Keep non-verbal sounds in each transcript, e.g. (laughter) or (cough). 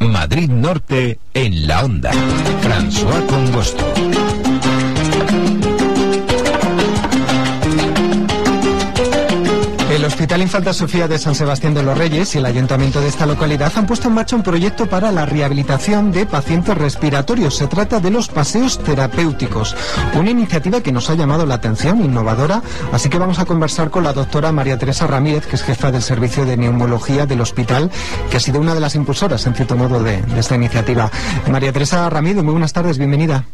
Madrid Norte en la onda. François Congosto. Hospital Infanta Sofía de San Sebastián de los Reyes y el Ayuntamiento de esta localidad han puesto en marcha un proyecto para la rehabilitación de pacientes respiratorios. Se trata de los paseos terapéuticos, una iniciativa que nos ha llamado la atención, innovadora, así que vamos a conversar con la doctora María Teresa Ramírez, que es jefa del Servicio de Neumología del hospital, que ha sido una de las impulsoras, en cierto modo, de, de esta iniciativa. María Teresa Ramírez, muy buenas tardes, bienvenida.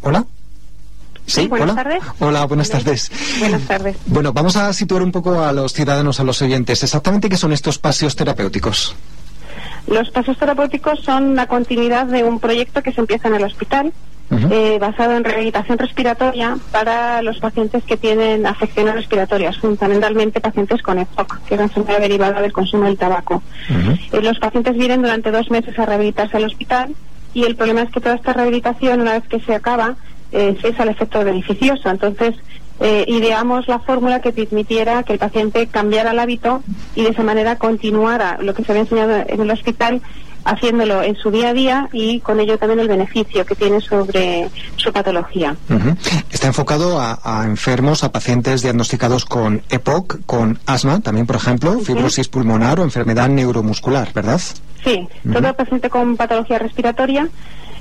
Hola. Sí, buenas tardes. Hola, buenas tardes. Buenas tardes. Bueno, vamos a situar un poco a los ciudadanos, a los oyentes. Exactamente qué son estos paseos terapéuticos. Los paseos terapéuticos son la continuidad de un proyecto que se empieza en el hospital, eh, basado en rehabilitación respiratoria para los pacientes que tienen afecciones respiratorias, fundamentalmente pacientes con EPOC, que es la enfermedad derivada del consumo del tabaco. Eh, los pacientes vienen durante dos meses a rehabilitarse al hospital y el problema es que toda esta rehabilitación, una vez que se acaba, eh, cesa el efecto beneficioso. Entonces, eh, ideamos la fórmula que permitiera que el paciente cambiara el hábito y de esa manera continuara lo que se había enseñado en el hospital haciéndolo en su día a día y con ello también el beneficio que tiene sobre su patología. Está enfocado a, a enfermos, a pacientes diagnosticados con EPOC, con asma, también, por ejemplo, fibrosis pulmonar o enfermedad neuromuscular, ¿verdad? Sí, todo paciente con patología respiratoria,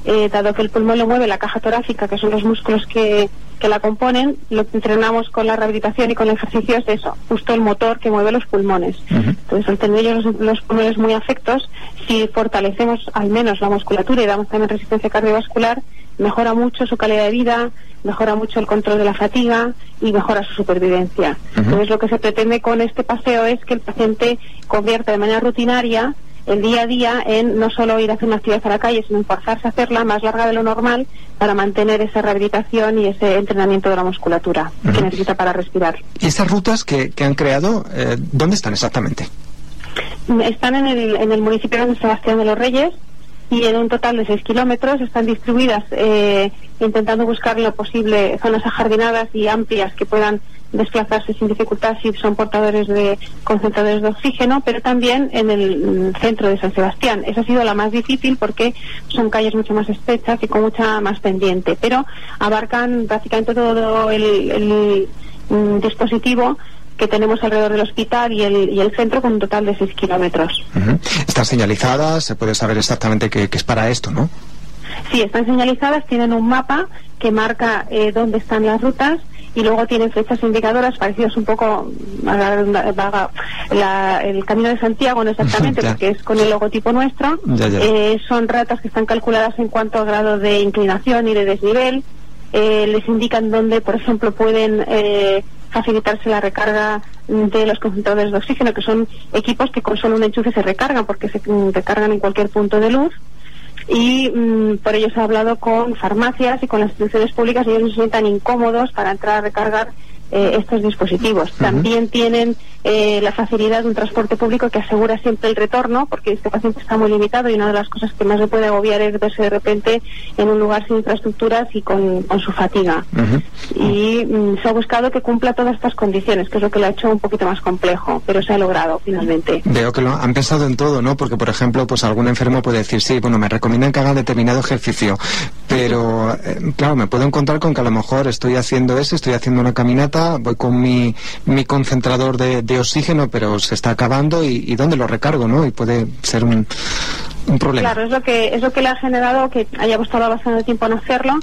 eh, dado que el pulmón lo mueve la caja torácica, que son los músculos que, que la componen, lo que entrenamos con la rehabilitación y con el ejercicio es eso, justo el motor que mueve los pulmones. Entonces, al tener ellos los, los pulmones muy afectos, si fortalecemos al menos la musculatura y damos también resistencia cardiovascular, mejora mucho su calidad de vida, mejora mucho el control de la fatiga y mejora su supervivencia. Entonces, lo que se pretende con este paseo es que el paciente convierta de manera rutinaria el día a día en no solo ir a hacer una actividad a la calle, sino en forzarse a hacerla más larga de lo normal para mantener esa rehabilitación y ese entrenamiento de la musculatura que necesita para respirar. ¿Y estas rutas que, que han creado, eh, dónde están exactamente? Están en el, en el municipio de San Sebastián de los Reyes y en un total de 6 kilómetros están distribuidas eh, intentando buscar lo posible zonas ajardinadas y amplias que puedan desplazarse sin dificultad si son portadores de concentradores de oxígeno, pero también en el centro de San Sebastián. Esa ha sido la más difícil porque son calles mucho más estrechas y con mucha más pendiente, pero abarcan prácticamente todo el, el, mm, dispositivo que tenemos alrededor del hospital y el, y el centro con un total de 6 kilómetros. Están señalizadas, se puede saber exactamente qué, qué es para esto, ¿no? Sí, están señalizadas, tienen un mapa que marca eh, dónde están las rutas y luego tienen flechas indicadoras parecidas un poco a la- el Camino de Santiago, no exactamente, (laughs) Claro. porque es con el logotipo nuestro. Ya, ya. Eh, son ratas que están calculadas en cuanto a grado de inclinación y de desnivel. Eh, les indican dónde, por ejemplo, pueden eh, facilitarse la recarga de los concentradores de oxígeno, que son equipos que con solo un enchufe se recargan, porque se mm, recargan en cualquier punto de luz y mm, por ello se ha hablado con farmacias y con las instituciones públicas. Y ellos no se sientan incómodos para entrar a recargar eh, estos dispositivos. También tienen eh, la facilidad de un transporte público que asegura siempre el retorno, porque este paciente está muy limitado y una de las cosas que más le puede agobiar es verse de repente en un lugar sin infraestructuras y con, con su fatiga. Y mm, se ha buscado que cumpla todas estas condiciones, que es lo que lo ha hecho un poquito más complejo, pero se ha logrado finalmente. Veo que lo han pensado en todo, ¿no? Porque, por ejemplo, pues algún enfermo puede decir, sí, bueno, me recomiendan que haga determinado ejercicio, pero, eh, claro, me puedo encontrar con que a lo mejor estoy haciendo ese, estoy haciendo una caminata, voy con mi, mi concentrador de, de oxígeno, pero se está acabando y, ¿dónde lo recargo, no? Y puede ser un, un problema. Claro, es lo que es lo que le ha generado que haya costado bastante tiempo en hacerlo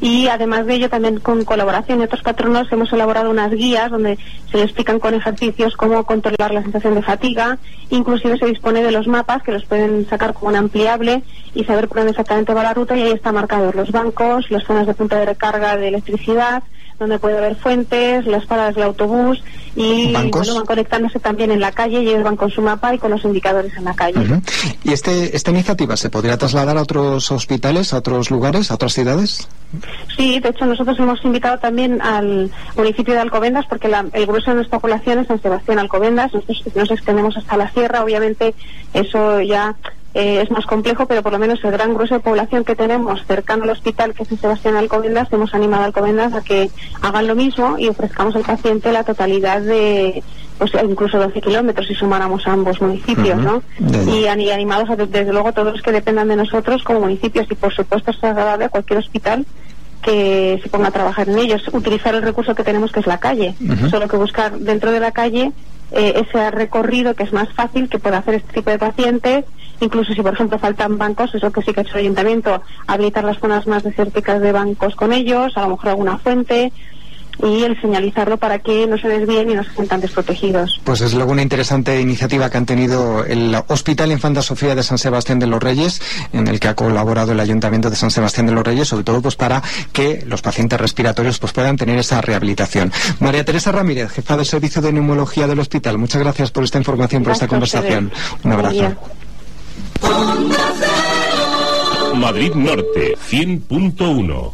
y además de ello también con colaboración de otros patronos hemos elaborado unas guías donde se le explican con ejercicios cómo controlar la sensación de fatiga, inclusive se dispone de los mapas que los pueden sacar como un ampliable y saber por dónde exactamente va la ruta y ahí está marcados los bancos, las zonas de punta de recarga de electricidad, donde puede haber fuentes, las paradas del autobús y ¿Bancos? bueno, van conectándose también en la calle y ellos van con su mapa y con los indicadores en la calle. ¿Y este, esta iniciativa se podría trasladar a otros hospitales, a otros lugares, a otras ciudades? Sí, de hecho nosotros hemos invitado también al municipio de Alcobendas porque la- el grueso de nuestra población es San Sebastián Alcobendas, nosotros nos extendemos hasta la sierra, obviamente eso ya eh, es más complejo, pero por lo menos el gran grueso de población que tenemos cercano al hospital que es San Sebastián Alcobendas, hemos animado a Alcobendas a que hagan lo mismo y ofrezcamos al paciente la totalidad de pues incluso 12 kilómetros si sumáramos ambos municipios. ¿no? Y, ani- animados a, desde luego todos los que dependan de nosotros como municipios y por supuesto es agradable a cualquier hospital que se ponga a trabajar en ellos, utilizar el recurso que tenemos que es la calle, solo que buscar dentro de la calle eh, ese recorrido que es más fácil que pueda hacer este tipo de pacientes, incluso si por ejemplo faltan bancos, eso que sí que ha hecho el ayuntamiento, habilitar las zonas más desérticas de bancos con ellos, a lo mejor alguna fuente y el señalizarlo para que no se desvíen y no se sientan desprotegidos. Pues es luego una interesante iniciativa que han tenido el Hospital Infanta Sofía de San Sebastián de los Reyes, en el que ha colaborado el Ayuntamiento de San Sebastián de los Reyes, sobre todo pues para que los pacientes respiratorios pues puedan tener esa rehabilitación. María Teresa Ramírez, jefa del Servicio de Neumología del Hospital, muchas gracias por esta información, por esta conversación. Un abrazo. Madrid Norte 100.1